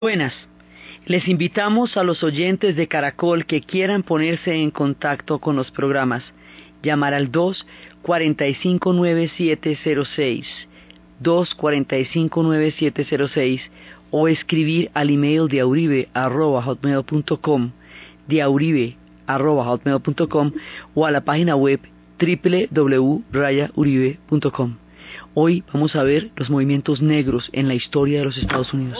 Buenas. Les invitamos a los oyentes de Caracol que quieran ponerse en contacto con los programas. Llamar al 2459706, 2459706 o escribir al email de diauribe.com o a la página web www.rayauribe.com. Hoy vamos a ver los movimientos negros en la historia de los Estados Unidos.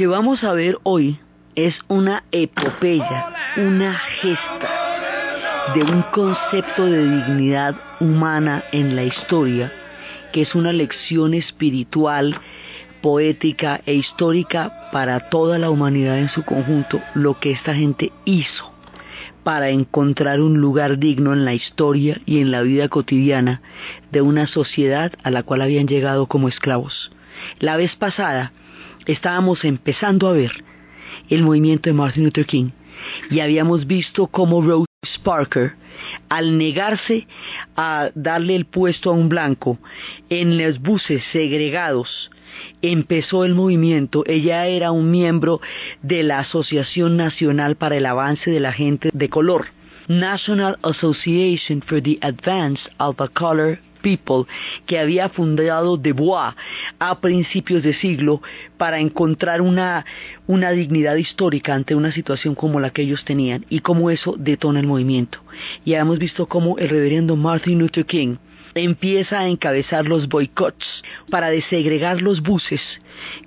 Que vamos a ver hoy es una epopeya, una gesta de un concepto de dignidad humana en la historia, que es una lección espiritual, poética e histórica para toda la humanidad en su conjunto, lo que esta gente hizo para encontrar un lugar digno en la historia y en la vida cotidiana de una sociedad a la cual habían llegado como esclavos. La vez pasada estábamos empezando a ver el movimiento de Martin Luther King y habíamos visto cómo Rose Parker, al negarse a darle el puesto a un blanco en los buses segregados, empezó el movimiento. Ella era un miembro de la Asociación Nacional para el Avance de la Gente de Color, National Association for the Advance of the Color People que había fundado De Bois a principios de siglo para encontrar una, una dignidad histórica ante una situación como la que ellos tenían y cómo eso detona el movimiento. Y hemos visto cómo el reverendo Martin Luther King empieza a encabezar los boicots para desegregar los buses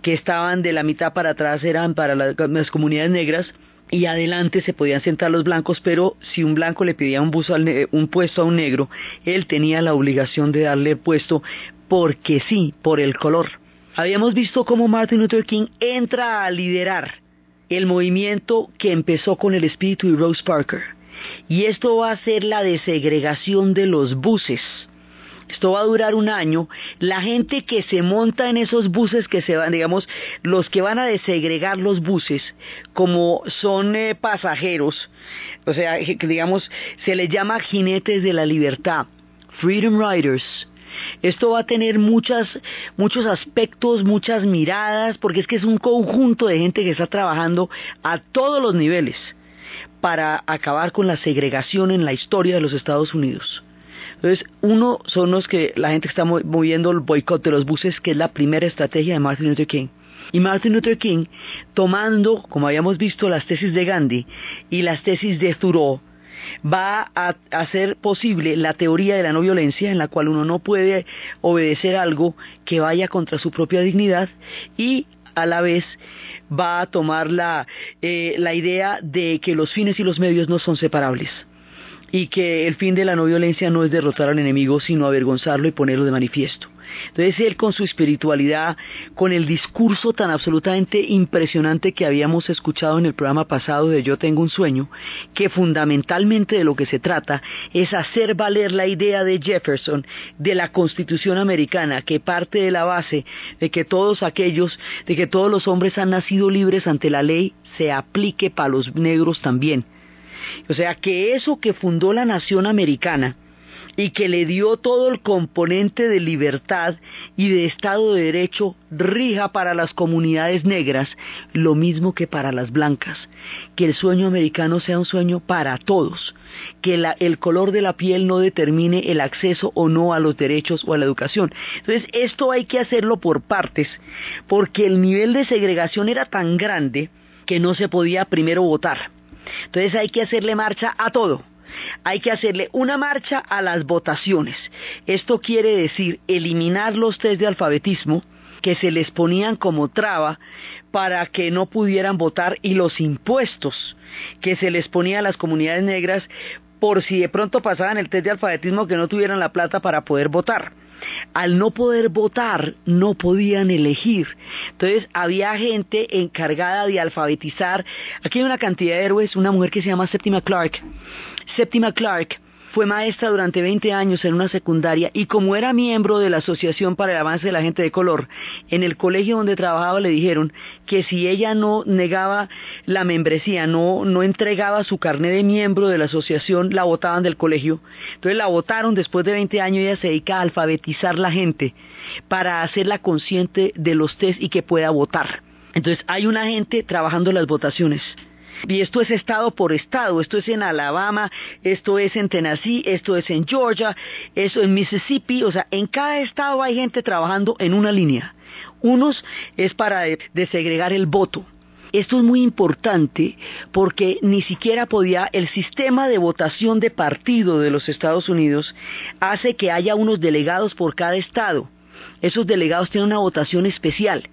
que estaban de la mitad para atrás eran para las comunidades negras y adelante se podían sentar los blancos, pero si un blanco le pedía un, un puesto a un negro, él tenía la obligación de darle el puesto porque sí, por el color. Habíamos visto cómo Martin Luther King entra a liderar el movimiento que empezó con el espíritu de Rose Parker. Y esto va a ser la desegregación de los buses esto va a durar un año, la gente que se monta en esos buses que se van, digamos, los que van a desegregar los buses, como son eh, pasajeros, o sea, digamos, se les llama jinetes de la libertad, Freedom Riders, esto va a tener muchos aspectos, muchas miradas, porque es que es un conjunto de gente que está trabajando a todos los niveles para acabar con la segregación en la historia de los Estados Unidos. Entonces, uno son los que la gente está moviendo el boicot de los buses, que es la primera estrategia de Martin Luther King. Y Martin Luther King, tomando, como habíamos visto, las tesis de Gandhi y las tesis de Thoreau, va a hacer posible la teoría de la no violencia, en la cual uno no puede obedecer algo que vaya contra su propia dignidad y a la vez va a tomar la, eh, la idea de que los fines y los medios no son separables y que el fin de la no violencia no es derrotar al enemigo, sino avergonzarlo y ponerlo de manifiesto. Entonces él con su espiritualidad, con el discurso tan absolutamente impresionante que habíamos escuchado en el programa pasado de Yo tengo un sueño, que fundamentalmente de lo que se trata es hacer valer la idea de Jefferson de la Constitución americana, que parte de la base de que todos aquellos, de que todos los hombres han nacido libres ante la ley, se aplique para los negros también. O sea, que eso que fundó la nación americana y que le dio todo el componente de libertad y de Estado de Derecho rija para las comunidades negras, lo mismo que para las blancas. Que el sueño americano sea un sueño para todos. Que el color de la piel no determine el acceso o no a los derechos o a la educación. Entonces, esto hay que hacerlo por partes, porque el nivel de segregación era tan grande que no se podía primero votar entonces hay que hacerle marcha a todo. Hay que hacerle una marcha a las votaciones. Esto quiere decir eliminar los test de alfabetismo que se les ponían como traba para que no pudieran votar y los impuestos que se les ponía a las comunidades negras por si de pronto pasaban el test de alfabetismo que no tuvieran la plata para poder votar. Al no poder votar, no podían elegir. Entonces había gente encargada de alfabetizar. Aquí hay una cantidad de héroes, una mujer que se llama Septima Clark. Septima Clark fue maestra durante 20 años en una secundaria y como era miembro de la Asociación para el Avance de la Gente de Color, en el colegio donde trabajaba le dijeron que si ella no negaba la membresía, no, no entregaba su carnet de miembro de la asociación, la votaban del colegio. Entonces la votaron después de 20 años ella se dedica a alfabetizar la gente para hacerla consciente de los test y que pueda votar. Entonces hay una gente trabajando las votaciones. Y esto es estado por estado, esto es en Alabama, esto es en Tennessee, esto es en Georgia, esto en Mississippi, o sea, en cada estado hay gente trabajando en una línea. Unos es para desegregar el voto. Esto es muy importante porque ni siquiera podía, el sistema de votación de partido de los Estados Unidos hace que haya unos delegados por cada estado. Esos delegados tienen una votación especial.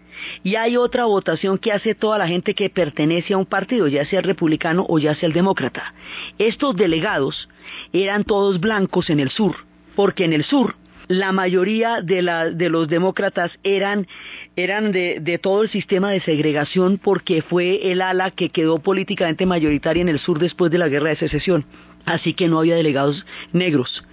Y hay otra votación que hace toda la gente que pertenece a un partido, ya sea el republicano o ya sea el demócrata. Estos delegados eran todos blancos en el sur, porque en el sur la mayoría de, los demócratas eran, de, todo el sistema de segregación porque fue el ala que quedó políticamente mayoritaria en el sur después de la guerra de secesión. Así que no había delegados negros.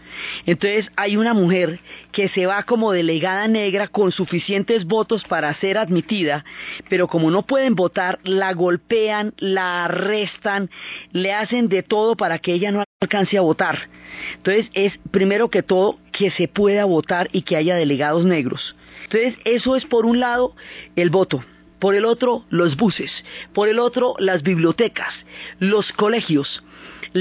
Entonces hay una mujer que se va como delegada negra con suficientes votos para ser admitida, pero como no pueden votar, la golpean, la arrestan, le hacen de todo para que ella no alcance a votar. Entonces es primero que todo que se pueda votar y que haya delegados negros. Entonces eso es por un lado el voto por el otro los buses, por el otro las bibliotecas, los colegios,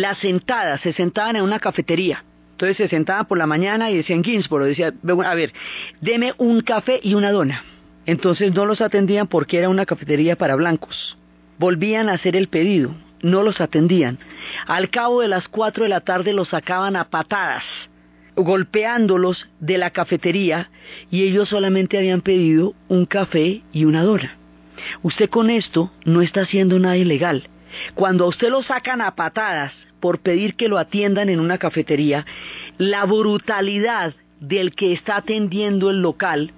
las sentadas, se sentaban en una cafetería, entonces se sentaban por la mañana y decían Ginsboro, decía, a ver, deme un café y una dona. Entonces no los atendían porque era una cafetería para blancos. Volvían a hacer el pedido, no los atendían. Al cabo de las cuatro de la tarde los sacaban a patadas, golpeándolos de la cafetería y ellos solamente habían pedido un café y una dona. Usted con esto no está haciendo nada ilegal. Cuando a usted lo sacan a patadas por pedir que lo atiendan en una cafetería, la brutalidad del que está atendiendo el local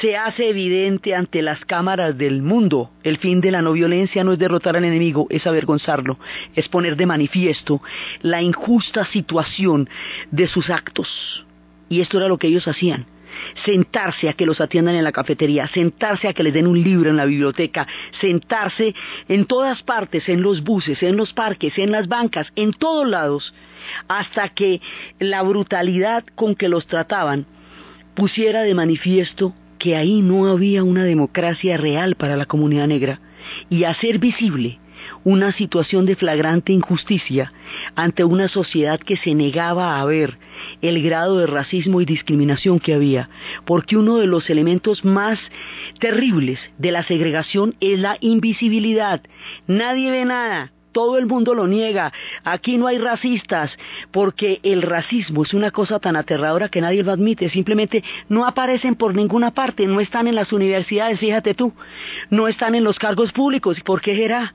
se hace evidente ante las cámaras del mundo. El fin de la no violencia no es derrotar al enemigo, es avergonzarlo, es poner de manifiesto la injusta situación de sus actos. Y esto era lo que ellos hacían sentarse a que los atiendan en la cafetería, sentarse a que les den un libro en la biblioteca, sentarse en todas partes, en los buses, en los parques, en las bancas, en todos lados, hasta que la brutalidad con que los trataban pusiera de manifiesto que ahí no había una democracia real para la comunidad negra y hacer visible una situación de flagrante injusticia ante una sociedad que se negaba a ver el grado de racismo y discriminación que había, porque uno de los elementos más terribles de la segregación es la invisibilidad. Nadie ve nada, todo el mundo lo niega. Aquí no hay racistas, porque el racismo es una cosa tan aterradora que nadie lo admite. Simplemente no aparecen por ninguna parte, no están en las universidades, fíjate tú, no están en los cargos públicos. ¿Por qué será?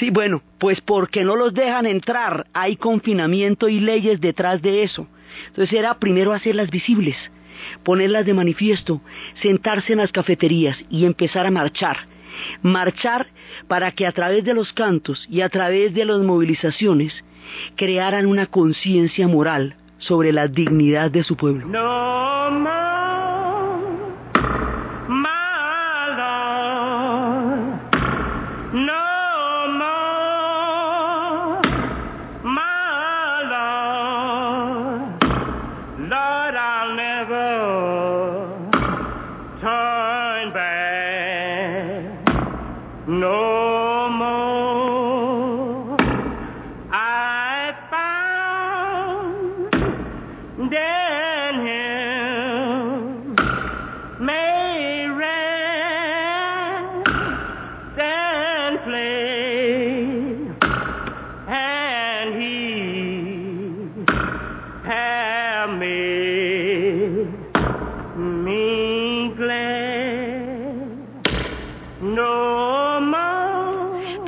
Sí, bueno, pues porque no los dejan entrar. Hay confinamiento y leyes detrás de eso. Entonces era primero hacerlas visibles ponerlas de manifiesto, sentarse en las cafeterías y empezar a marchar marchar para que a través de los cantos y a través de las movilizaciones crearan una conciencia moral sobre la dignidad de su pueblo.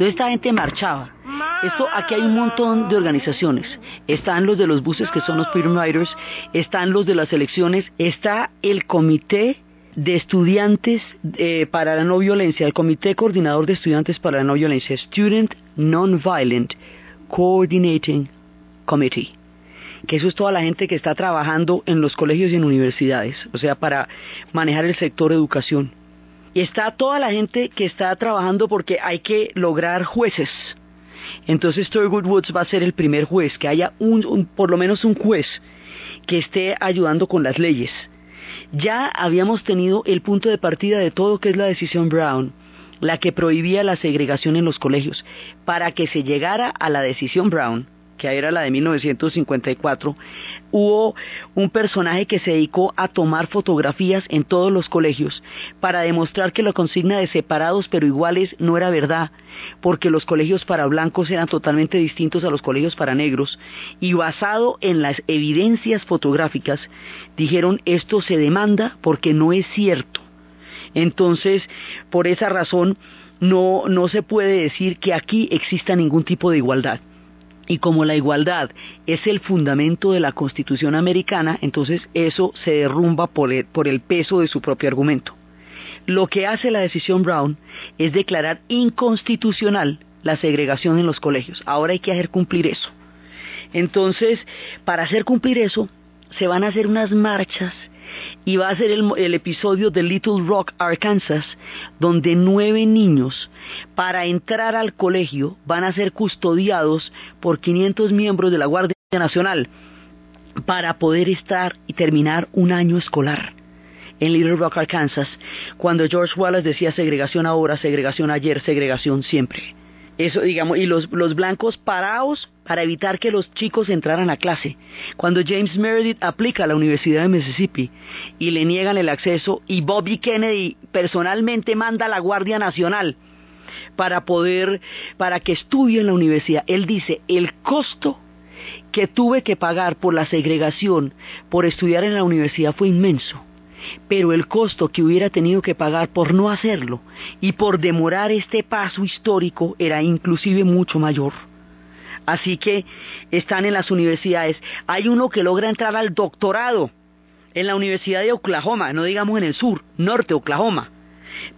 Esta gente marchaba. Esto, aquí hay un montón de organizaciones. Están los de los buses, que son los Freedom Riders, están los de las elecciones, está el comité de estudiantes eh, para la no violencia, el comité coordinador de estudiantes para la no violencia, Student Nonviolent Coordinating Committee que eso es toda la gente que está trabajando en los colegios y en universidades, o sea, para manejar el sector educación. Y está toda la gente que está trabajando porque hay que lograr jueces. Entonces Thurgood Woods va a ser el primer juez, que haya un, por lo menos un juez que esté ayudando con las leyes. Ya habíamos tenido el punto de partida de todo que es la decisión Brown, la que prohibía la segregación en los colegios. Para que se llegara a la decisión Brown, que era la de 1954, hubo un personaje que se dedicó a tomar fotografías en todos los colegios para demostrar que la consigna de separados pero iguales no era verdad, porque los colegios para blancos eran totalmente distintos a los colegios para negros, y basado en las evidencias fotográficas, dijeron esto se demanda porque no es cierto. Entonces, por esa razón, no, no se puede decir que aquí exista ningún tipo de igualdad. Y como la igualdad es el fundamento de la Constitución americana, entonces eso se derrumba por el, peso de su propio argumento. Lo que hace la decisión Brown es declarar inconstitucional la segregación en los colegios. Ahora hay que hacer cumplir eso. Entonces, para hacer cumplir eso, se van a hacer unas marchas y va a ser el, episodio de Little Rock, Arkansas, donde nueve niños para entrar al colegio van a ser custodiados por 500 miembros de la Guardia Nacional para poder estar y terminar un año escolar en Little Rock, Arkansas, cuando George Wallace decía segregación ahora, segregación ayer, segregación siempre. Eso, digamos, y los, los blancos parados para evitar que los chicos entraran a clase. Cuando James Meredith aplica a la Universidad de Mississippi y le niegan el acceso y Bobby Kennedy personalmente manda a la Guardia Nacional para poder, para que estudie en la universidad. Él dice, el costo que tuve que pagar por la segregación, por estudiar en la universidad fue inmenso pero el costo que hubiera tenido que pagar por no hacerlo y por demorar este paso histórico era inclusive mucho mayor. Así que están en las universidades. Hay uno que logra entrar al doctorado en la Universidad de Oklahoma, no digamos en el sur, norte Oklahoma.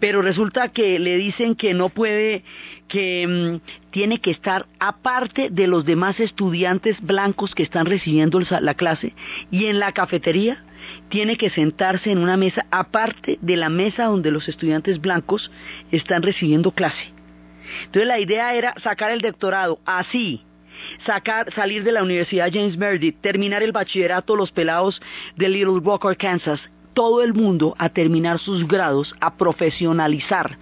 Pero resulta que le dicen que no puede, que mm, tiene que estar aparte de los demás estudiantes blancos que están recibiendo la clase y en la cafetería tiene que sentarse en una mesa aparte de la mesa donde los estudiantes blancos están recibiendo clase. Entonces la idea era sacar el doctorado así, sacar, salir de la Universidad James Meredith, terminar el bachillerato los pelados de Little Rock, Arkansas, todo el mundo a terminar sus grados, a profesionalizar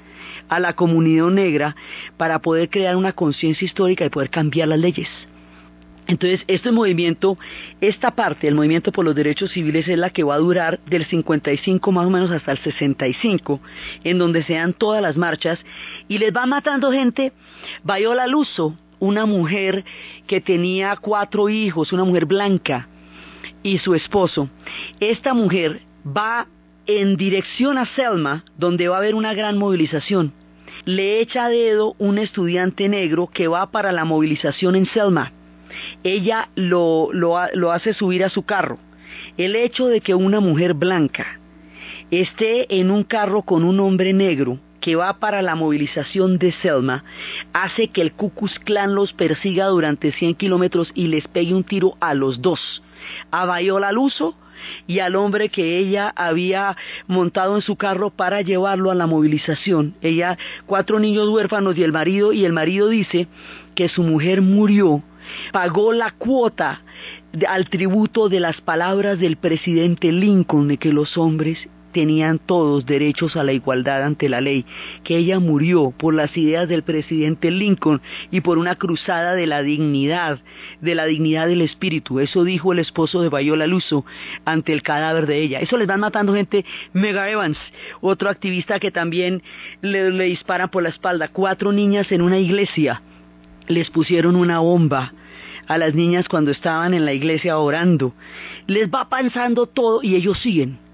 a la comunidad negra para poder crear una conciencia histórica y poder cambiar las leyes. Entonces, este movimiento, esta parte del movimiento por los derechos civiles es la que va a durar del 55 más o menos hasta el 65, en donde se dan todas las marchas y les va matando gente. Viola Luso, una mujer que tenía cuatro hijos, una mujer blanca, y su esposo. Esta mujer va en dirección a Selma, donde va a haber una gran movilización. Le echa a dedo un estudiante negro que va para la movilización en Selma ella lo, lo, hace subir a su carro. El hecho de que una mujer blanca esté en un carro con un hombre negro que va para la movilización de Selma hace que el Ku Klux Klan los persiga durante 100 kilómetros y les pegue un tiro a los dos, a Viola Luso y al hombre que ella había montado en su carro para llevarlo a la movilización. Ella, cuatro niños huérfanos y el marido, y el marido dice que su mujer murió pagó la cuota al tributo de las palabras del presidente Lincoln de que los hombres tenían todos derechos a la igualdad ante la ley, que ella murió por las ideas del presidente Lincoln y por una cruzada de la dignidad, de la dignidad del espíritu. Eso dijo el esposo de Viola Luso ante el cadáver de ella. Eso les van matando gente. Mega Evans, otro activista que también le, le disparan por la espalda. Cuatro niñas en una iglesia les pusieron una bomba a las niñas cuando estaban en la iglesia orando. Les va pasando todo y ellos siguen.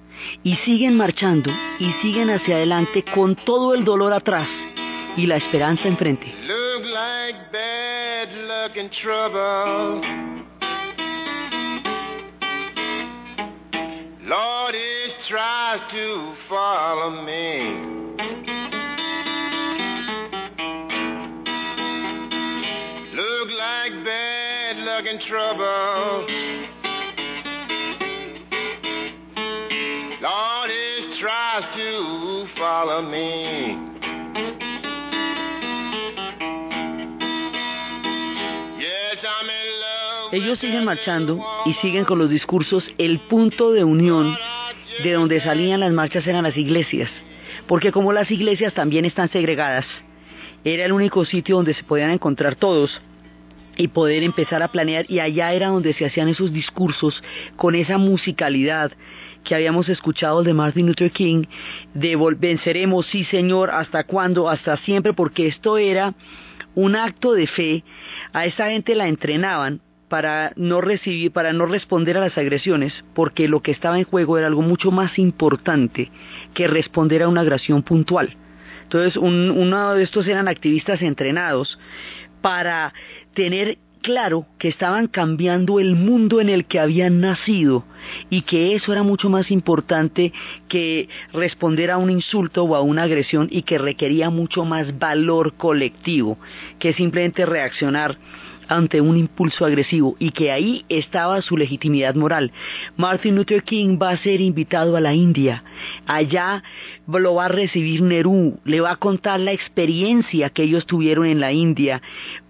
Y siguen marchando y siguen hacia adelante con todo el dolor atrás y la esperanza enfrente. Look like bad luck trouble. Ellos siguen marchando y siguen con los discursos. El punto de unión de donde salían las marchas eran las iglesias, porque como las iglesias también están segregadas, era el único sitio donde se podían encontrar todos y poder empezar a planear y allá era donde se hacían esos discursos con esa musicalidad que habíamos escuchado de Martin Luther King de venceremos sí señor hasta cuándo hasta siempre porque esto era un acto de fe a esa gente la entrenaban para no recibir, para no responder a las agresiones, porque lo que estaba en juego era algo mucho más importante que responder a una agresión puntual. Entonces, uno de estos eran activistas entrenados para tener claro que estaban cambiando el mundo en el que habían nacido y que eso era mucho más importante que responder a un insulto o a una agresión y que requería mucho más valor colectivo que simplemente reaccionar ante un impulso agresivo y que ahí estaba su legitimidad moral. Martin Luther King va a ser invitado a la India. Allá lo va a recibir Nerú, le va a contar la experiencia que ellos tuvieron en la India,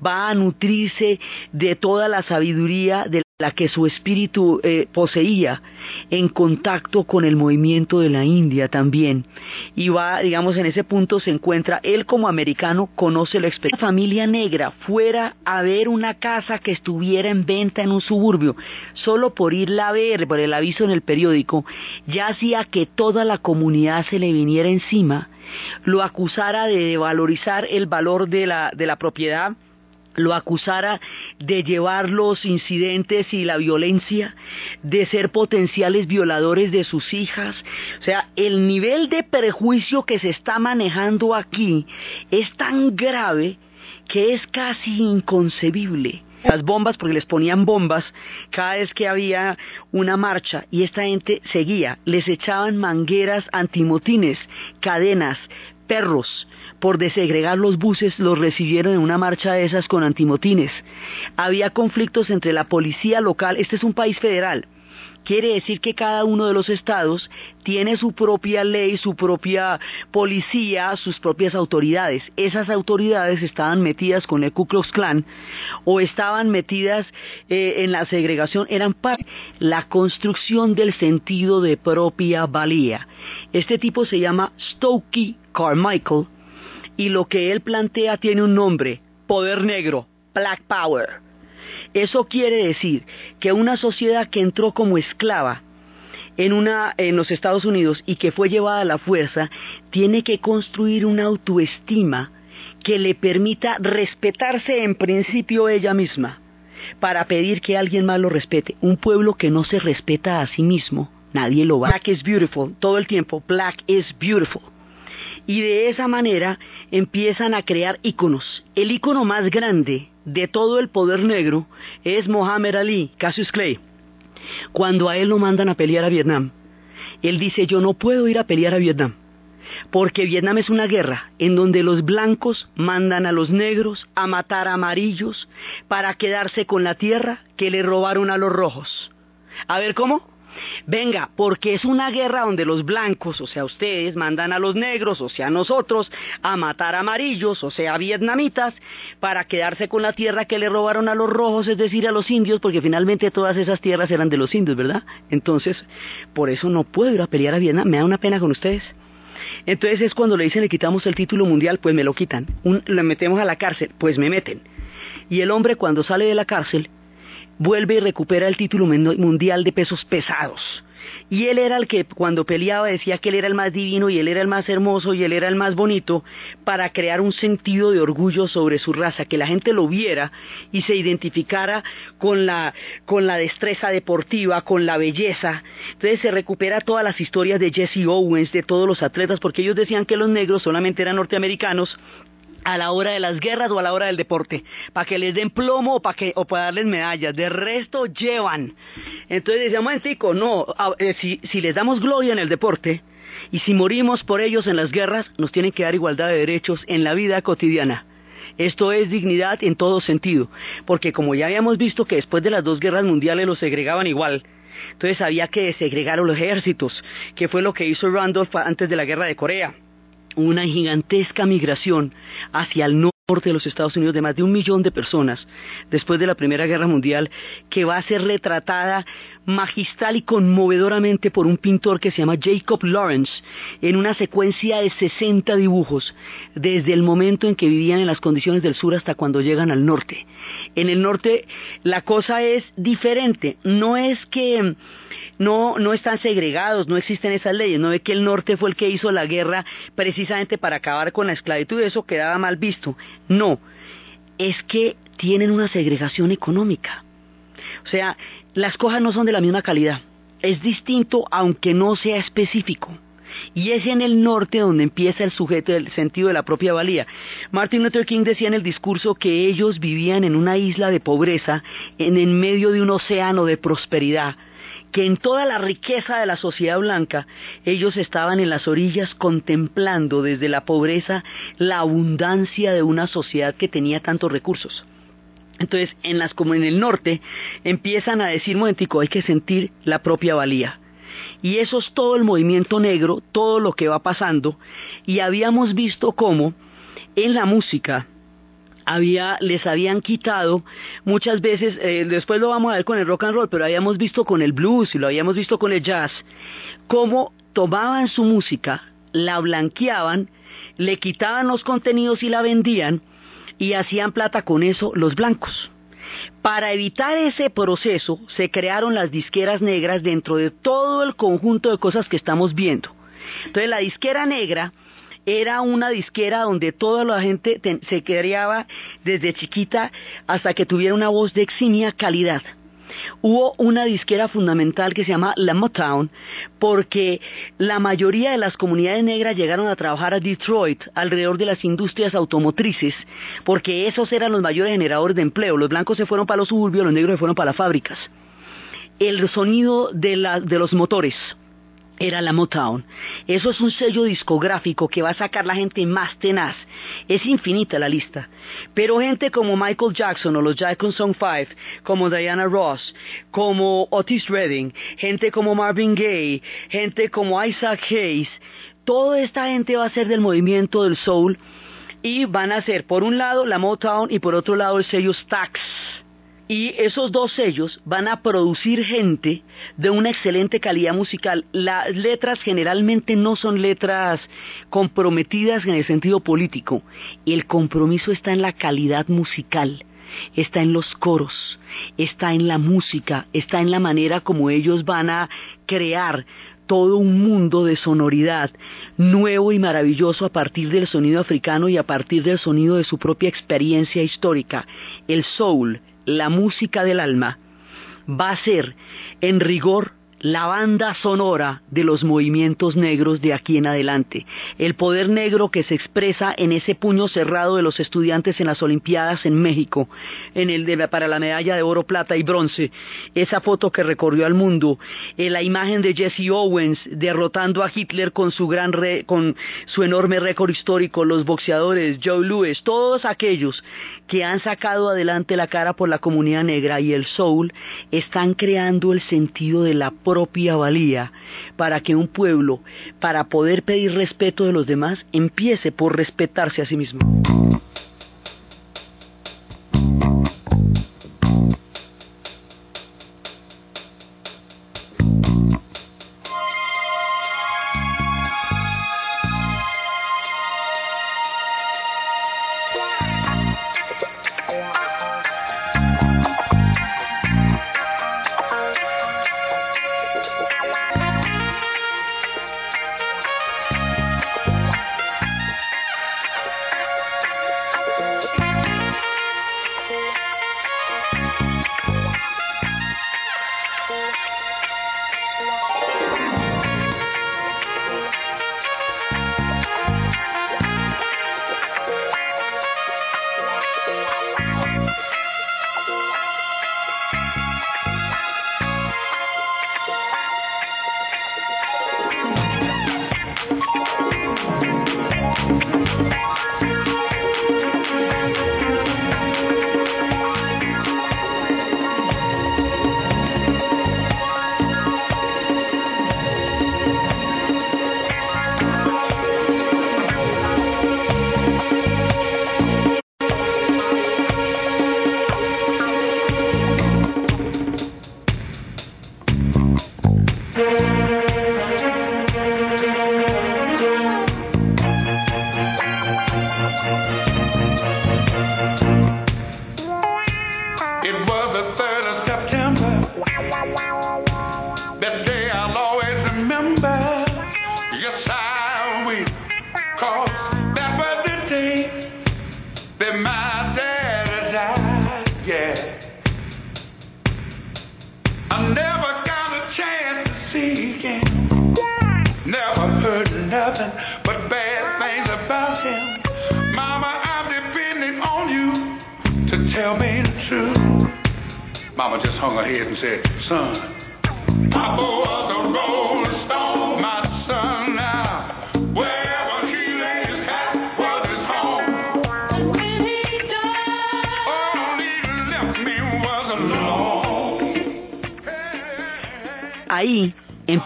va a nutrirse de toda la sabiduría de la que su espíritu eh, poseía en contacto con el movimiento de la India también. Y va, digamos, en ese punto se encuentra, él como americano conoce la experiencia. familia negra fuera a ver una casa que estuviera en venta en un suburbio, solo por irla a ver, por el aviso en el periódico, ya hacía que toda la comunidad se le viniera encima, lo acusara de devalorizar el valor de la, de la propiedad, lo acusara de llevar los incidentes y la violencia, de ser potenciales violadores de sus hijas. O sea, el nivel de prejuicio que se está manejando aquí es tan grave que es casi inconcebible. Las bombas, porque les ponían bombas cada vez que había una marcha y esta gente seguía, les echaban mangueras antimotines, cadenas, perros, por desegregar los buses, los recibieron en una marcha de esas con antimotines. Había conflictos entre la policía local, este es un país federal, quiere decir que cada uno de los estados tiene su propia ley, su propia policía, sus propias autoridades. Esas autoridades estaban metidas con el Ku Klux Klan o estaban metidas eh, en la segregación, eran para la construcción del sentido de propia valía. Este tipo se llama Stokey Carmichael y lo que él plantea tiene un nombre, poder negro, Black Power. Eso quiere decir que una sociedad que entró como esclava en, los Estados Unidos y que fue llevada a la fuerza, tiene que construir una autoestima que le permita respetarse en principio ella misma para pedir que alguien más lo respete. Un pueblo que no se respeta a sí mismo, nadie lo va. Black is beautiful, todo el tiempo, black is beautiful. Y de esa manera empiezan a crear íconos. El ícono más grande de todo el poder negro es Mohammed Ali, Cassius Clay. Cuando a él lo mandan a pelear a Vietnam, él dice, yo no puedo ir a pelear a Vietnam, porque Vietnam es una guerra en donde los blancos mandan a los negros a matar a amarillos para quedarse con la tierra que le robaron a los rojos. A ver, ¿cómo? Venga, porque es una guerra donde los blancos, o sea, ustedes, mandan a los negros, o sea, nosotros, a matar amarillos, o sea, vietnamitas, para quedarse con la tierra que le robaron a los rojos, es decir, a los indios, porque finalmente todas esas tierras eran de los indios, ¿verdad? Entonces, por eso no puedo ir a pelear a Vietnam, me da una pena con ustedes. Entonces es cuando le dicen le quitamos el título mundial, pues me lo quitan. le metemos a la cárcel, pues me meten. Y el hombre cuando sale de la cárcel vuelve y recupera el título mundial de pesos pesados. Y él era el que cuando peleaba decía que él era el más divino y él era el más hermoso y él era el más bonito para crear un sentido de orgullo sobre su raza, que la gente lo viera y se identificara con la, con la destreza deportiva, con la belleza. Entonces se recupera todas las historias de Jesse Owens, de todos los atletas, porque ellos decían que los negros solamente eran norteamericanos a la hora de las guerras o a la hora del deporte, para que les den plomo o para que o darles medallas. De resto llevan. Entonces no, eh, si, si les damos gloria en el deporte y si morimos por ellos en las guerras, nos tienen que dar igualdad de derechos en la vida cotidiana. Esto es dignidad en todo sentido, porque como ya habíamos visto que después de las dos guerras mundiales los segregaban igual, entonces había que segregar a los ejércitos, que fue lo que hizo Randolph antes de la guerra de Corea una gigantesca migración hacia el norte de los Estados Unidos de más de un millón de personas después de la Primera Guerra Mundial que va a ser retratada magistral y conmovedoramente por un pintor que se llama Jacob Lawrence en una secuencia de 60 dibujos desde el momento en que vivían en las condiciones del sur hasta cuando llegan al norte. En el norte la cosa es diferente, no es que no, no están segregados, no existen esas leyes, no es que el norte fue el que hizo la guerra precisamente para acabar con la esclavitud, eso quedaba mal visto. No, es que tienen una segregación económica. O sea, las cosas no son de la misma calidad. Es distinto aunque no sea específico. Y es en el norte donde empieza el sujeto del sentido de la propia valía. Martin Luther King decía en el discurso que ellos vivían en una isla de pobreza, en el medio de un océano de prosperidad, que en toda la riqueza de la sociedad blanca ellos estaban en las orillas contemplando desde la pobreza la abundancia de una sociedad que tenía tantos recursos. Entonces, en las como en el norte empiezan a decir, momentico, hay que sentir la propia valía. Y eso es todo el movimiento negro, todo lo que va pasando, y habíamos visto cómo en la música había, les habían quitado muchas veces, eh, después lo vamos a ver con el rock and roll, pero habíamos visto con el blues y lo habíamos visto con el jazz, cómo tomaban su música, la blanqueaban, le quitaban los contenidos y la vendían y hacían plata con eso los blancos. Para evitar ese proceso se crearon las disqueras negras dentro de todo el conjunto de cosas que estamos viendo. Entonces la disquera negra era una disquera donde toda la gente se criaba desde chiquita hasta que tuviera una voz de eximia calidad. Hubo una disquera fundamental que se llama La Motown, porque la mayoría de las comunidades negras llegaron a trabajar a Detroit alrededor de las industrias automotrices, porque esos eran los mayores generadores de empleo. Los blancos se fueron para los suburbios, los negros se fueron para las fábricas. El sonido de los motores, era la Motown. Eso es un sello discográfico que va a sacar la gente más tenaz. Es infinita la lista. Pero gente como Michael Jackson o los Jackson Song 5, como Diana Ross, como Otis Redding, gente como Marvin Gaye, gente como Isaac Hayes, toda esta gente va a ser del movimiento del soul y van a ser por un lado la Motown y por otro lado el sello Stax y esos dos sellos van a producir gente de una excelente calidad musical. Las letras generalmente no son letras comprometidas en el sentido político. El compromiso está en la calidad musical, está en los coros, está en la música, está en la manera como ellos van a crear todo un mundo de sonoridad nuevo y maravilloso a partir del sonido africano y a partir del sonido de su propia experiencia histórica. El soul, la música del alma, va a ser en rigor la banda sonora de los movimientos negros de aquí en adelante, el poder negro que se expresa en ese puño cerrado de los estudiantes en las Olimpiadas en México, en el de para la medalla de oro, plata y bronce, esa foto que recorrió al mundo, eh, la imagen de Jesse Owens derrotando a Hitler con su gran con su enorme récord histórico, los boxeadores, Joe Louis, todos aquellos que han sacado adelante la cara por la comunidad negra y el soul están creando el sentido de la propia valía para que un pueblo, para poder pedir respeto de los demás, empiece por respetarse a sí mismo.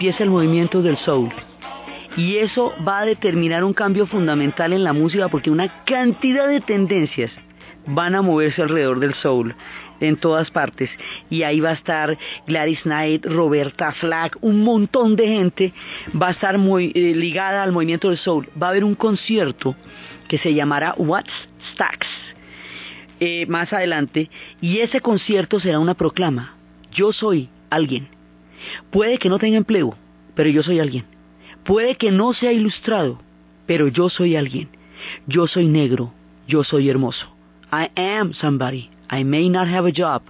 Empieza el movimiento del soul. Y eso va a determinar un cambio fundamental en la música porque una cantidad de tendencias van a moverse alrededor del soul en todas partes. Y ahí va a estar Gladys Knight, Roberta Flack, un montón de gente va a estar muy eh, ligada al movimiento del soul. Va a haber un concierto que se llamará What's Stacks eh, más adelante y ese concierto será una proclama. Yo soy alguien. Puede que no tenga empleo, pero yo soy alguien. Puede que no sea ilustrado, pero yo soy alguien. Yo soy negro, yo soy hermoso. I am somebody. I may not have a job,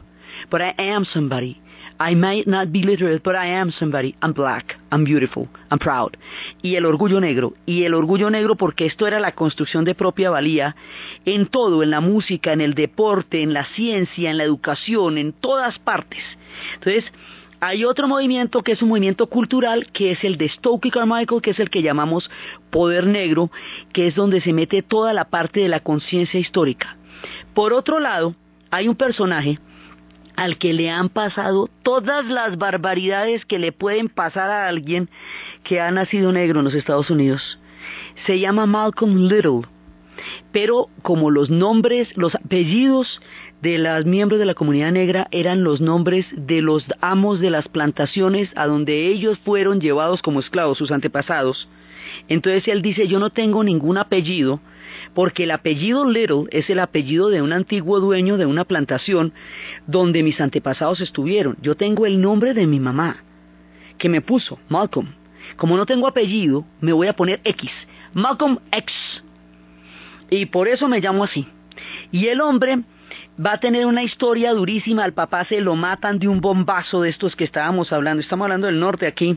but I am somebody. I might not be literate, but I am somebody. I'm black, I'm beautiful, I'm proud. Y el orgullo negro, y el orgullo negro porque esto era la construcción de propia valía en todo, en la música, en el deporte, en la ciencia, en la educación, en todas partes. Entonces, hay otro movimiento que es un movimiento cultural, que es el de Stokely Carmichael, que es el que llamamos poder negro, que es donde se mete toda la parte de la conciencia histórica. Por otro lado, hay un personaje al que le han pasado todas las barbaridades que le pueden pasar a alguien que ha nacido negro en los Estados Unidos. Se llama Malcolm Little, pero como los nombres, los apellidos de los miembros de la comunidad negra eran los nombres de los amos de las plantaciones a donde ellos fueron llevados como esclavos, sus antepasados. Entonces él dice, yo no tengo ningún apellido, porque el apellido Little es el apellido de un antiguo dueño de una plantación donde mis antepasados estuvieron. Yo tengo el nombre de mi mamá, que me puso, Malcolm. Como no tengo apellido, me voy a poner X, Malcolm X. Y por eso me llamo así. Y el hombre va a tener una historia durísima, al papá se lo matan de un bombazo de estos que estábamos hablando, estamos hablando del norte aquí,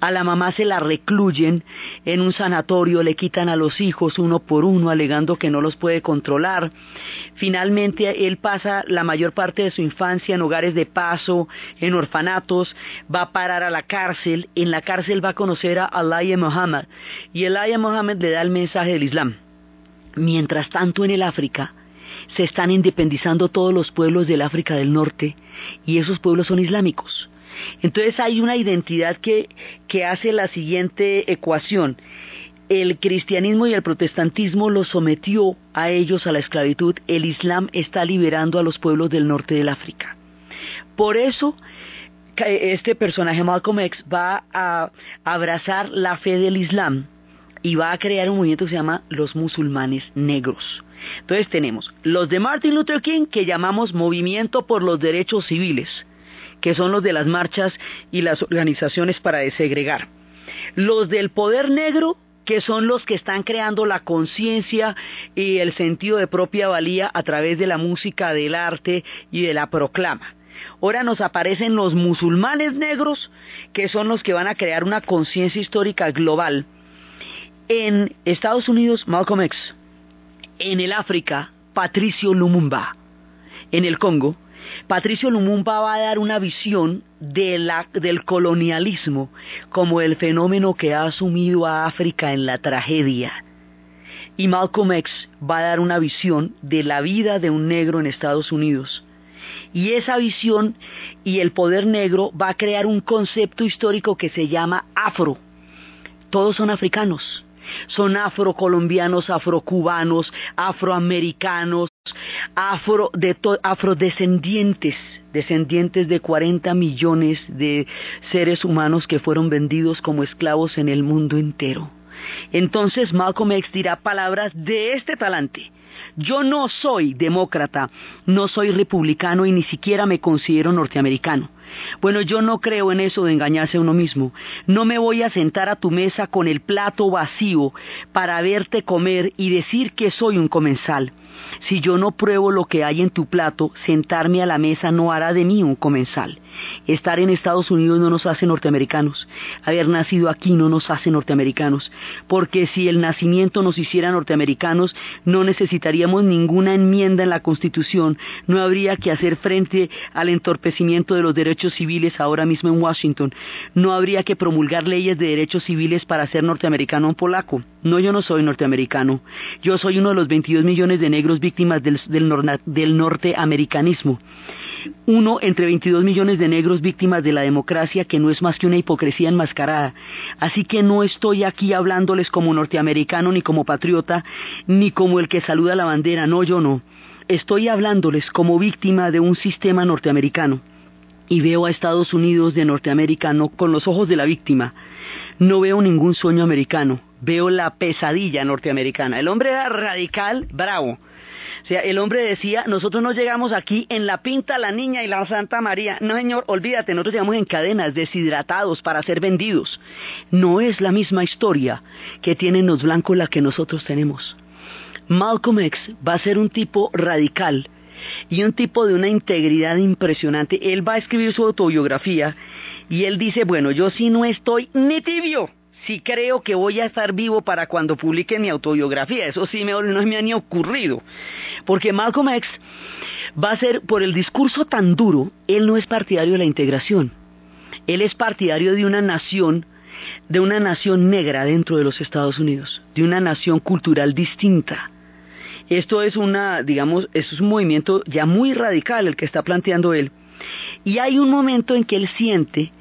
a la mamá se la recluyen en un sanatorio, le quitan a los hijos uno por uno, alegando que no los puede controlar. Finalmente él pasa la mayor parte de su infancia en hogares de paso, en orfanatos, va a parar a la cárcel, en la cárcel va a conocer a Alaya Muhammad, y Alaya Muhammad le da el mensaje del Islam. Mientras tanto en el África, se están independizando todos los pueblos del África del Norte y esos pueblos son islámicos. Entonces hay una identidad que, hace la siguiente ecuación. El cristianismo y el protestantismo los sometió a ellos a la esclavitud. El Islam está liberando a los pueblos del norte del África. Por eso este personaje Malcolm X va a abrazar la fe del Islam y va a crear un movimiento que se llama los musulmanes negros. Entonces tenemos los de Martin Luther King que llamamos Movimiento por los Derechos Civiles, que son los de las marchas y las organizaciones para desegregar. Los del poder negro que son los que están creando la conciencia y el sentido de propia valía a través de la música, del arte y de la proclama. Ahora nos aparecen los musulmanes negros, que son los que van a crear una conciencia histórica global. En Estados Unidos, Malcolm X, en el África, Patricio Lumumba. En el Congo, Patricio Lumumba va a dar una visión de la, del colonialismo como el fenómeno que ha asumido a África en la tragedia. Y Malcolm X va a dar una visión de la vida de un negro en Estados Unidos. Y esa visión y el poder negro va a crear un concepto histórico que se llama afro. Todos son africanos son afrocolombianos, afrocubanos, afroamericanos, afro de afrodescendientes, descendientes de 40 millones de seres humanos que fueron vendidos como esclavos en el mundo entero. Entonces Malcolm X dirá palabras de este talante. Yo no soy demócrata, no soy republicano y ni siquiera me considero norteamericano. Bueno, yo no creo en eso de engañarse a uno mismo. No me voy a sentar a tu mesa con el plato vacío para verte comer y decir que soy un comensal. Si yo no pruebo lo que hay en tu plato, sentarme a la mesa no hará de mí un comensal. Estar en Estados Unidos no nos hace norteamericanos. Haber nacido aquí no nos hace norteamericanos. Porque si el nacimiento nos hiciera norteamericanos, no necesitaríamos ninguna enmienda en la Constitución. No habría que hacer frente al entorpecimiento de los derechos civiles ahora mismo en Washington. No habría que promulgar leyes de derechos civiles para ser norteamericano o polaco. No, yo no soy norteamericano. Yo soy uno de los 22 millones de negros víctimas del, del norteamericanismo uno entre 22 millones de negros víctimas de la democracia que no es más que una hipocresía enmascarada. Así que no estoy aquí hablándoles como norteamericano ni como patriota, ni como el que saluda la bandera, no, yo no. Estoy hablándoles como víctima de un sistema norteamericano. Y veo a Estados Unidos de norteamericano con los ojos de la víctima. No veo ningún sueño americano, veo la pesadilla norteamericana. El hombre era radical, bravo o sea, el hombre decía, nosotros no llegamos aquí en la pinta la niña y la Santa María. No, señor, olvídate, nosotros llegamos en cadenas, deshidratados para ser vendidos. No es la misma historia que tienen los blancos la que nosotros tenemos. Malcolm X va a ser un tipo radical y un tipo de una integridad impresionante. Él va a escribir su autobiografía y él dice, bueno, yo sí no estoy ni tibio sí creo que voy a estar vivo para cuando publique mi autobiografía. Eso sí me, no me ha ni ocurrido. Porque Malcolm X va a ser, por el discurso tan duro, él no es partidario de la integración. Él es partidario de una nación, de una nación negra dentro de los Estados Unidos, de una nación cultural distinta. Esto es una, digamos, es un movimiento ya muy radical el que está planteando él. Y hay un momento en que él siente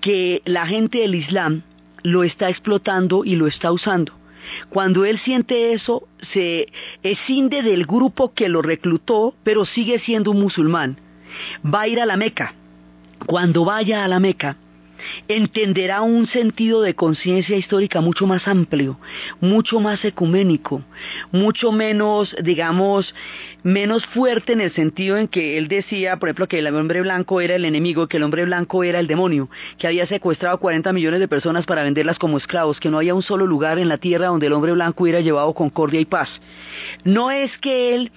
que la gente del Islam lo está explotando y lo está usando. Cuando él siente eso, se escinde del grupo que lo reclutó, pero sigue siendo un musulmán. Va a ir a la Meca. Cuando vaya a la Meca, entenderá un sentido de conciencia histórica mucho más amplio, mucho más ecuménico, mucho menos, digamos, menos fuerte en el sentido en que él decía, por ejemplo, que el hombre blanco era el enemigo, que el hombre blanco era el demonio, que había secuestrado 40 millones de personas para venderlas como esclavos, que no había un solo lugar en la tierra donde el hombre blanco hubiera llevado concordia y paz. No es que él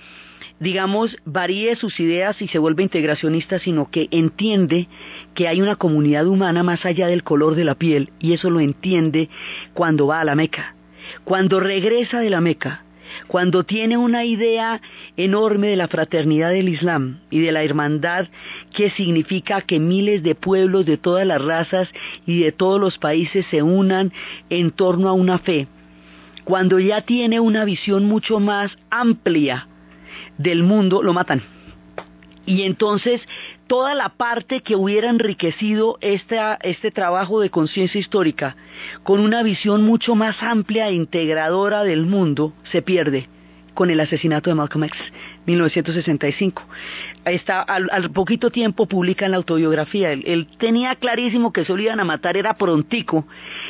digamos, varíe sus ideas y se vuelve integracionista, sino que entiende que hay una comunidad humana más allá del color de la piel, y eso lo entiende cuando va a la Meca. Cuando regresa de la Meca, cuando tiene una idea enorme de la fraternidad del Islam y de la hermandad que significa que miles de pueblos de todas las razas y de todos los países se unan en torno a una fe, cuando ya tiene una visión mucho más amplia del mundo lo matan. Y entonces toda la parte que hubiera enriquecido este trabajo de conciencia histórica con una visión mucho más amplia e integradora del mundo se pierde con el asesinato de Malcolm X, 1965. Está, al, poquito tiempo publican la autobiografía. Él, tenía clarísimo que se lo iban a matar, era prontico.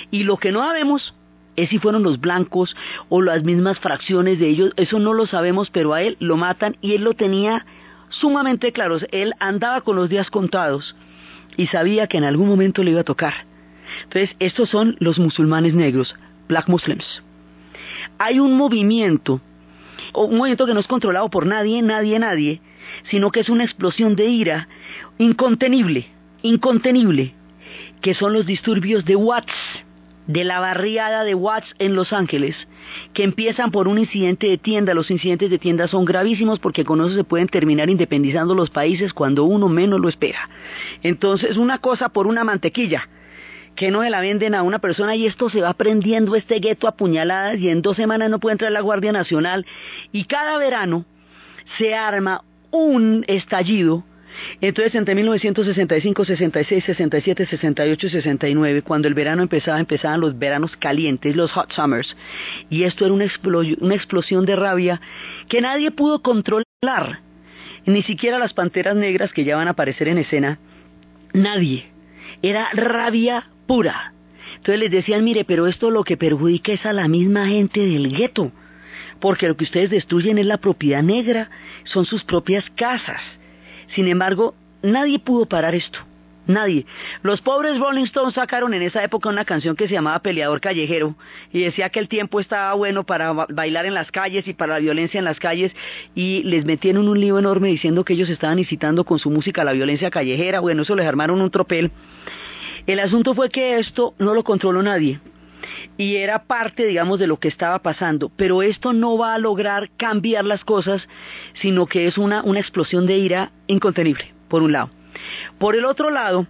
Y lo que no sabemos es si fueron los blancos o las mismas fracciones de ellos, eso no lo sabemos, pero a él lo matan y él lo tenía sumamente claro. Él andaba con los días contados y sabía que en algún momento le iba a tocar. Entonces, estos son los musulmanes negros, black muslims. Hay un movimiento, un movimiento que no es controlado por nadie, nadie, nadie, sino que es una explosión de ira incontenible, incontenible, que son los disturbios de Watts de la barriada de Watts en Los Ángeles, que empiezan por un incidente de tienda. Los incidentes de tienda son gravísimos porque con eso se pueden terminar independizando los países cuando uno menos lo espera. Entonces, una cosa por una mantequilla que no se la venden a una persona y esto se va prendiendo este gueto a puñaladas y en dos semanas no puede entrar la Guardia Nacional y cada verano se arma un estallido entonces, entre 1965, 66, 67, 68 y 69, cuando el verano empezaba, empezaban los veranos calientes, los hot summers, y esto era una, explosión de rabia que nadie pudo controlar, ni siquiera las panteras negras que ya van a aparecer en escena, nadie. Era rabia pura. Entonces les decían, mire, pero esto lo que perjudica es a la misma gente del gueto, porque lo que ustedes destruyen es la propiedad negra, son sus propias casas. Sin embargo, nadie pudo parar esto. Nadie. Los pobres Rolling Stones sacaron en esa época una canción que se llamaba Peleador Callejero y decía que el tiempo estaba bueno para bailar en las calles y para la violencia en las calles y les metieron un lío enorme diciendo que ellos estaban incitando con su música la violencia callejera. Bueno, eso les armaron un tropel. El asunto fue que esto no lo controló nadie y era parte, digamos, de lo que estaba pasando. Pero esto no va a lograr cambiar las cosas, sino que es una, una explosión de ira incontenible, por un lado. Por el otro lado,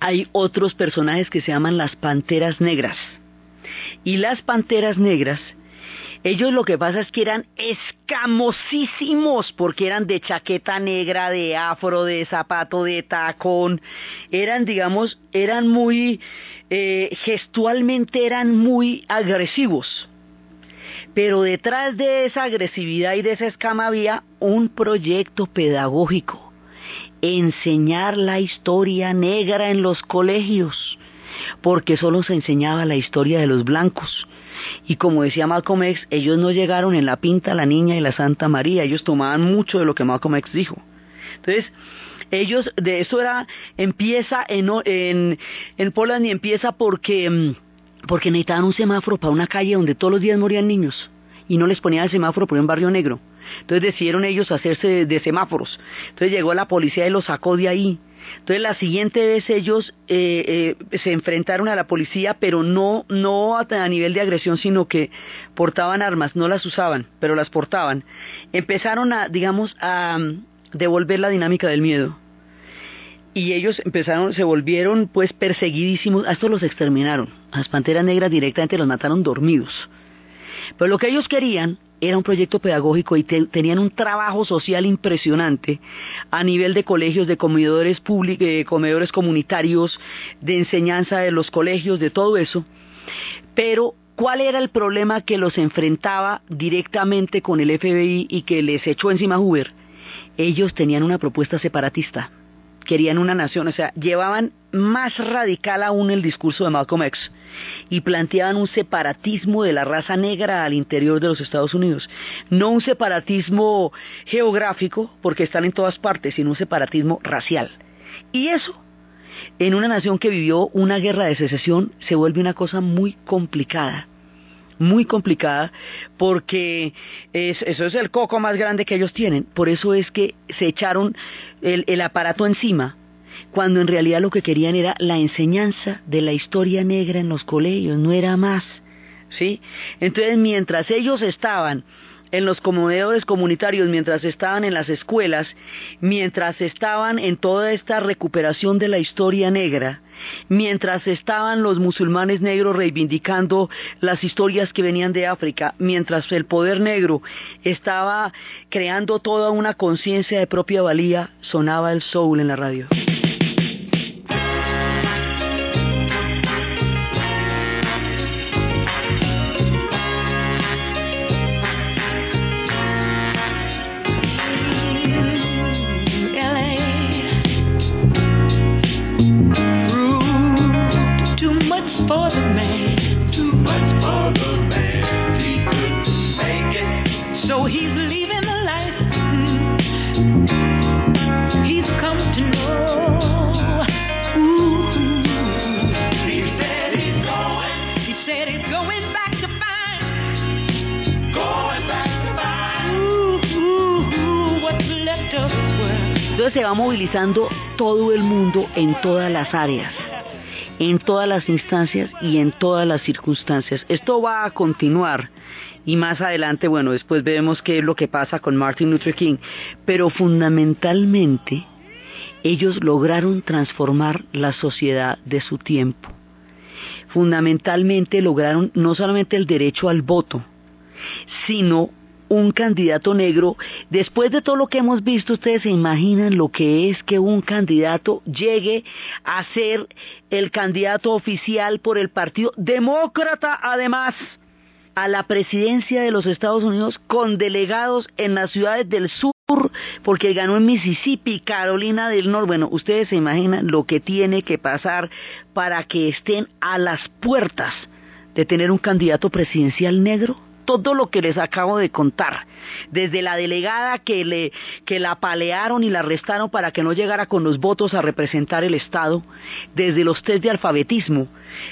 hay otros personajes que se llaman las panteras negras. Y las panteras negras, ellos lo que pasa es que eran escamosísimos, porque eran de chaqueta negra, de afro, de zapato, de tacón, eran, digamos, eran muy, eh, gestualmente eran muy agresivos. Pero detrás de esa agresividad y de esa escama había un proyecto pedagógico enseñar la historia negra en los colegios, porque solo se enseñaba la historia de los blancos. Y como decía Malcolm X, ellos no llegaron en la pinta la niña y la Santa María, ellos tomaban mucho de lo que Malcolm X dijo. Entonces, ellos, de eso era, empieza en, en, en Poland y empieza porque, mm, porque necesitaban un semáforo para una calle donde todos los días morían niños y no les ponían el semáforo por un barrio negro. Entonces decidieron ellos hacerse de, semáforos. Entonces llegó la policía y los sacó de ahí. Entonces la siguiente vez ellos eh, eh, se enfrentaron a la policía, pero no, no a, nivel de agresión, sino que portaban armas, no las usaban, pero las portaban. Empezaron a, digamos, a devolver la dinámica del miedo. Y ellos empezaron, se volvieron pues perseguidísimos, a estos los exterminaron. A las panteras negras directamente los mataron dormidos. Pero lo que ellos querían era un proyecto pedagógico y tenían un trabajo social impresionante a nivel de colegios, de comedores públicos, de comedores comunitarios, de enseñanza de los colegios, de todo eso. Pero, ¿cuál era el problema que los enfrentaba directamente con el FBI y que les echó encima Hoover? Ellos tenían una propuesta separatista querían una nación, o sea, llevaban más radical aún el discurso de Malcolm X y planteaban un separatismo de la raza negra al interior de los Estados Unidos. No un separatismo geográfico, porque están en todas partes, sino un separatismo racial. Y eso, en una nación que vivió una guerra de secesión, se vuelve una cosa muy complicada muy complicada porque eso es el coco más grande que ellos tienen. Por eso es que se echaron el, el aparato encima cuando en realidad lo que querían era la enseñanza de la historia negra en los colegios, no era más. ¿Sí? Entonces, mientras ellos estaban en los comedores comunitarios, mientras estaban en las escuelas, mientras estaban en toda esta recuperación de la historia negra, mientras estaban los musulmanes negros reivindicando las historias que venían de África, mientras el poder negro estaba creando toda una conciencia de propia valía, sonaba el soul en la radio. Se va movilizando todo el mundo en todas las áreas, en todas las instancias y en todas las circunstancias. Esto va a continuar y más adelante, bueno, después vemos qué es lo que pasa con Martin Luther King, pero fundamentalmente ellos lograron transformar la sociedad de su tiempo. Fundamentalmente lograron no solamente el derecho al voto, sino un candidato negro, después de todo lo que hemos visto, ustedes se imaginan lo que es que un candidato llegue a ser el candidato oficial por el Partido Demócrata, además, a la presidencia de los Estados Unidos con delegados en las ciudades del sur, porque ganó en Mississippi, Carolina del Norte. Bueno, ustedes se imaginan lo que tiene que pasar para que estén a las puertas de tener un candidato presidencial negro todo lo que les acabo de contar, desde la delegada que, le, que la apalearon y la arrestaron para que no llegara con los votos a representar el Estado, desde los test de alfabetismo,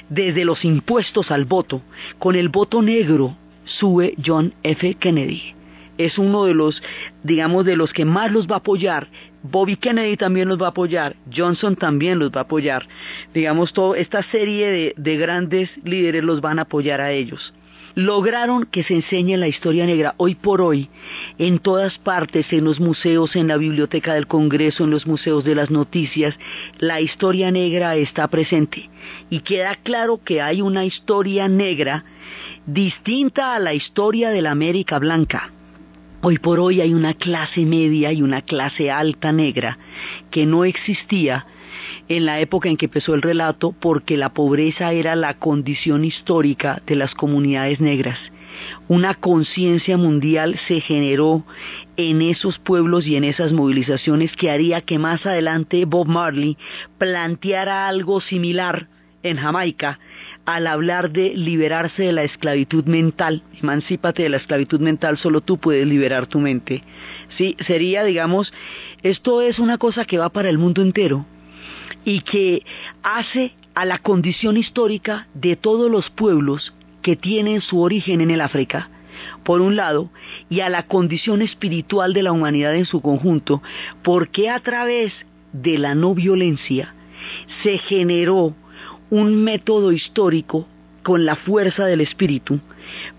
desde los impuestos al voto, con el voto negro sube John F. Kennedy es uno de los, digamos, de los que más los va a apoyar. Bobby Kennedy también los va a apoyar, Johnson también los va a apoyar. Digamos, toda esta serie de, de grandes líderes los van a apoyar a ellos lograron que se enseñe la historia negra hoy por hoy en todas partes, en los museos, en la biblioteca del Congreso, en los museos de las noticias, la historia negra está presente y queda claro que hay una historia negra distinta a la historia de la América Blanca. Hoy por hoy hay una clase media y una clase alta negra que no existía en la época en que empezó el relato porque la pobreza era la condición histórica de las comunidades negras. Una conciencia mundial se generó en esos pueblos y en esas movilizaciones que haría que más adelante Bob Marley planteara algo similar en Jamaica al hablar de liberarse de la esclavitud mental, emancípate de la esclavitud mental, solo tú puedes liberar tu mente. Sí, sería, digamos, esto es una cosa que va para el mundo entero y que hace a la condición histórica de todos los pueblos que tienen su origen en el África, por un lado, y a la condición espiritual de la humanidad en su conjunto, porque a través de la no violencia se generó un método histórico con la fuerza del espíritu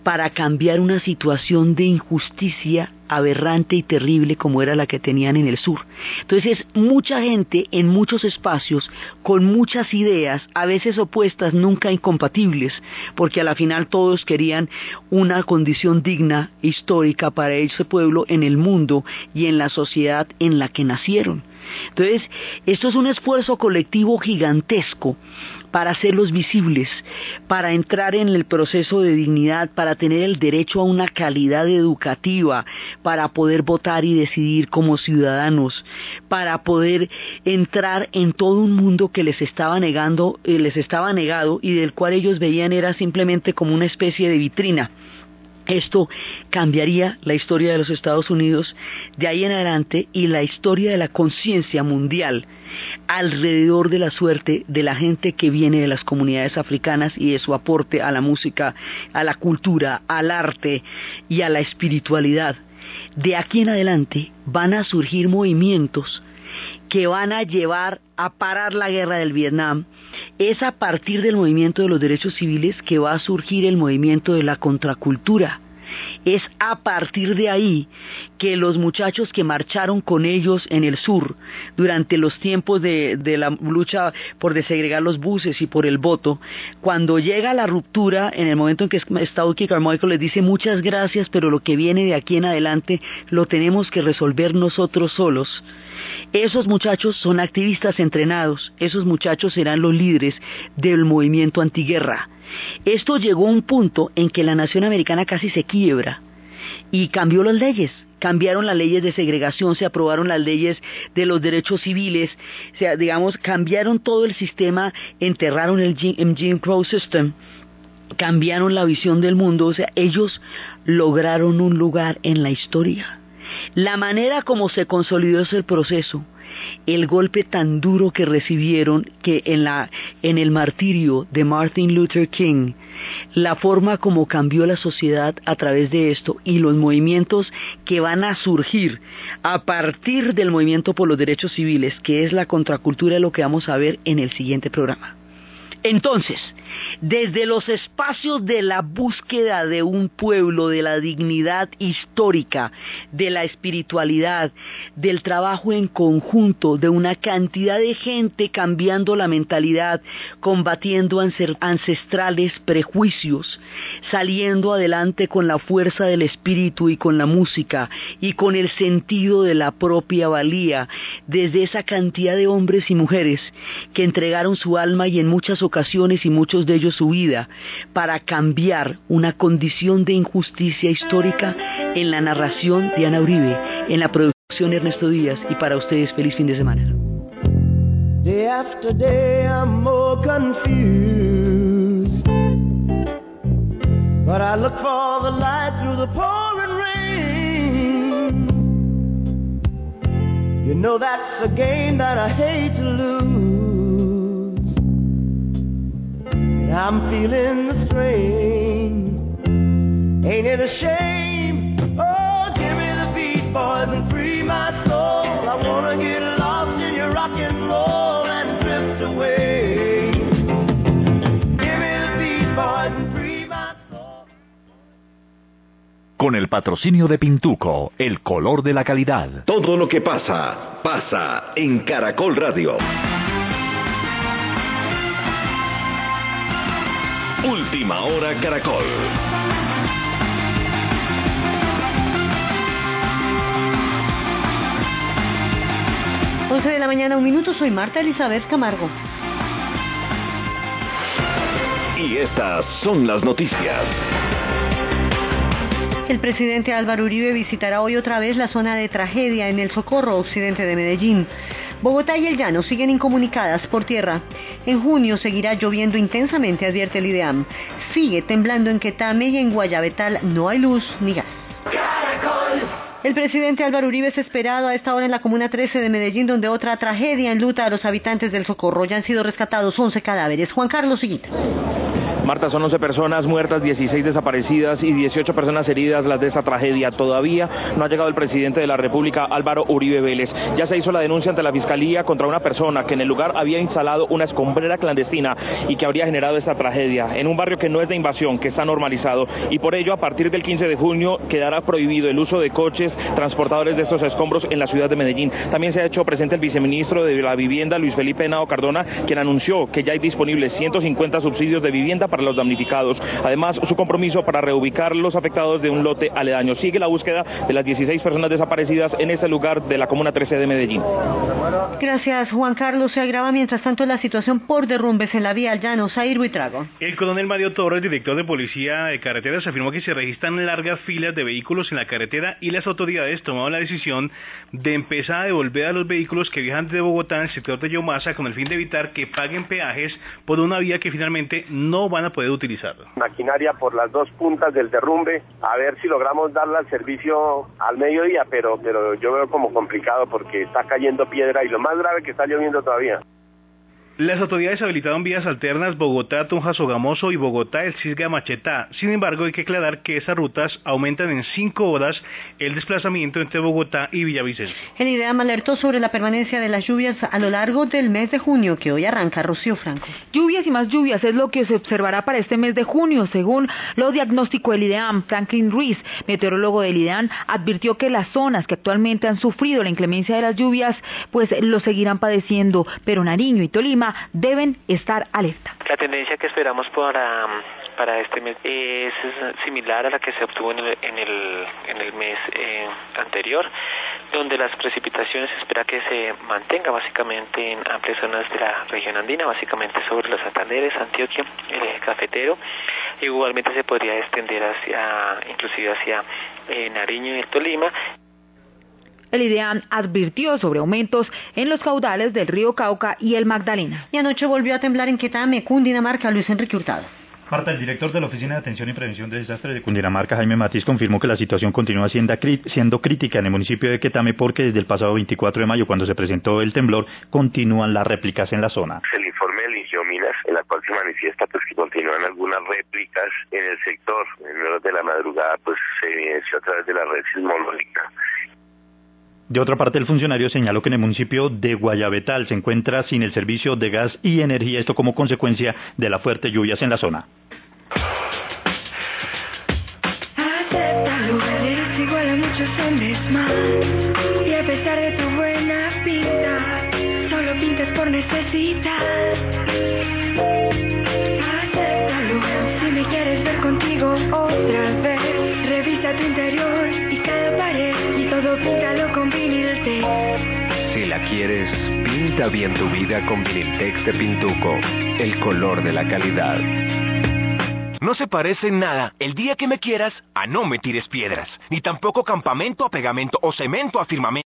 para cambiar una situación de injusticia aberrante y terrible como era la que tenían en el sur. Entonces es mucha gente en muchos espacios con muchas ideas, a veces opuestas, nunca incompatibles, porque a la final todos querían una condición digna histórica para ese pueblo en el mundo y en la sociedad en la que nacieron. Entonces, esto es un esfuerzo colectivo gigantesco para hacerlos visibles, para entrar en el proceso de dignidad, para tener el derecho a una calidad educativa, para poder votar y decidir como ciudadanos, para poder entrar en todo un mundo que les estaba negando, eh, les estaba negado y del cual ellos veían era simplemente como una especie de vitrina. Esto cambiaría la historia de los Estados Unidos de ahí en adelante y la historia de la conciencia mundial alrededor de la suerte de la gente que viene de las comunidades africanas y de su aporte a la música, a la cultura, al arte y a la espiritualidad. De aquí en adelante van a surgir movimientos que van a llevar a parar la guerra del Vietnam, es a partir del movimiento de los derechos civiles que va a surgir el movimiento de la contracultura. Es a partir de ahí que los muchachos que marcharon con ellos en el sur durante los tiempos de, la lucha por desegregar los buses y por el voto, cuando llega la ruptura, en el momento en que Stauke Carmichael les dice muchas gracias, pero lo que viene de aquí en adelante lo tenemos que resolver nosotros solos esos muchachos son activistas entrenados, esos muchachos serán los líderes del movimiento antiguerra. Esto llegó a un punto en que la nación americana casi se quiebra y cambió las leyes. Cambiaron las leyes de segregación, se aprobaron las leyes de los derechos civiles, o sea, digamos, cambiaron todo el sistema, enterraron el Jim Crow System, cambiaron la visión del mundo, o sea, ellos lograron un lugar en la historia. La manera como se consolidó ese proceso, el golpe tan duro que recibieron que en, la, en el martirio de Martin Luther King, la forma como cambió la sociedad a través de esto y los movimientos que van a surgir a partir del movimiento por los derechos civiles, que es la contracultura, lo que vamos a ver en el siguiente programa. Entonces, desde los espacios de la búsqueda de un pueblo, de la dignidad histórica, de la espiritualidad, del trabajo en conjunto, de una cantidad de gente cambiando la mentalidad, combatiendo ancestrales prejuicios, saliendo adelante con la fuerza del espíritu y con la música y con el sentido de la propia valía, desde esa cantidad de hombres y mujeres que entregaron su alma y en muchas ocasiones y muchos de ellos su vida para cambiar una condición de injusticia histórica en la narración de Ana Uribe, en la producción Ernesto Díaz y para ustedes feliz fin de semana. But I look for the light through the pouring rain. You know that's a game that I hate to lose. I'm feeling the strain. Ain't it a shame? Oh, give me the beat, boys, and free my soul. I wanna get lost in your rock and roll and drift away. Give me the beat, boys, and free my soul. Con el patrocinio de Pintuco, el color de la calidad. Todo lo que pasa, pasa en Caracol Radio. Última hora Caracol. Once de la mañana, un minuto, soy Marta Elizabeth Camargo. Y estas son las noticias. El presidente Álvaro Uribe visitará hoy otra vez la zona de tragedia en el Socorro Occidente de Medellín. Bogotá y el Llano siguen incomunicadas por tierra. En junio seguirá lloviendo intensamente, advierte el IDEAM. Sigue temblando en Quetame y en Guayabetal no hay luz ni gas. El presidente Álvaro Uribe es esperado a esta hora en la Comuna 13 de Medellín, donde otra tragedia enluta a los habitantes del Socorro. Ya han sido rescatados 11 cadáveres. Juan Carlos Siguita. Marta, son 11 personas muertas, 16 desaparecidas y 18 personas heridas las de esta tragedia. Todavía no ha llegado el presidente de la República, Álvaro Uribe Vélez. Ya se hizo la denuncia ante la Fiscalía contra una persona que en el lugar había instalado una escombrera clandestina y que habría generado esta tragedia en un barrio que no es de invasión, que está normalizado. Y por ello, a partir del 15 de junio, quedará prohibido el uso de coches transportadores de estos escombros en la ciudad de Medellín. También se ha hecho presente el viceministro de la Vivienda, Luis Felipe Henao Cardona, quien anunció que ya hay disponibles 150 subsidios de vivienda para los damnificados. Además, su compromiso para reubicar los afectados de un lote aledaño. Sigue la búsqueda de las 16 personas desaparecidas en este lugar de la Comuna 13 de Medellín. Gracias, Juan Carlos. Se agrava mientras tanto la situación por derrumbes en la vía al llano. Zair Buitrago. El coronel Mario Torres, director de Policía de Carreteras, afirmó que se registran largas filas de vehículos en la carretera y las autoridades tomaron la decisión de empezar a devolver a los vehículos que viajan de Bogotá en el sector de Yomasa con el fin de evitar que paguen peajes por una vía que finalmente no van a poder utilizar. Maquinaria por las dos puntas del derrumbe, a ver si logramos darle al servicio al mediodía, pero, pero yo veo como complicado porque está cayendo piedra y lo más grave que está lloviendo todavía. Las autoridades habilitaron vías alternas Bogotá, Tunja, Sogamoso y Bogotá, El Cisga, Machetá. Sin embargo, hay que aclarar que esas rutas aumentan en cinco horas el desplazamiento entre Bogotá y Villavicencio. El IDEAM alertó sobre la permanencia de las lluvias a lo largo del mes de junio, que hoy arranca Rocío Franco. Lluvias y más lluvias es lo que se observará para este mes de junio, según lo diagnóstico del IDEAM. Franklin Ruiz, meteorólogo del IDEAM, advirtió que las zonas que actualmente han sufrido la inclemencia de las lluvias, pues lo seguirán padeciendo, pero Nariño y Tolima deben estar alerta. La tendencia que esperamos para, para este mes es similar a la que se obtuvo en el, en el, mes eh, anterior, donde las precipitaciones se espera que se mantenga básicamente en amplias zonas de la región andina, básicamente sobre los Santanderes, Antioquia, el eje cafetero, igualmente se podría extender hacia, inclusive hacia eh, Nariño y el Tolima, el IDEAM advirtió sobre aumentos en los caudales del río Cauca y el Magdalena. Y anoche volvió a temblar en Quetame, Cundinamarca, Luis Enrique Hurtado. Marta, el director de la Oficina de Atención y Prevención de Desastres de Cundinamarca, Jaime Matiz, confirmó que la situación continúa siendo, crítica en el municipio de Quetame porque desde el pasado 24 de mayo, cuando se presentó el temblor, continúan las réplicas en la zona. El informe del Ingiominas, en la cual se manifiesta pues, que continúan algunas réplicas en el sector. En horas de la madrugada pues se evidenció a través de la red sismológica de otra parte, el funcionario señaló que en el municipio de Guayabetal se encuentra sin el servicio de gas y energía, esto como consecuencia de las fuertes lluvias en la zona. Otra vez, revisa tu interior y cada pared y todo píntalo con la quieres, pinta bien tu vida con Viniltex de Pintuco, el color de la calidad. No se parece en nada, el día que me quieras, a no me tires piedras, ni tampoco campamento a pegamento o cemento a firmamento.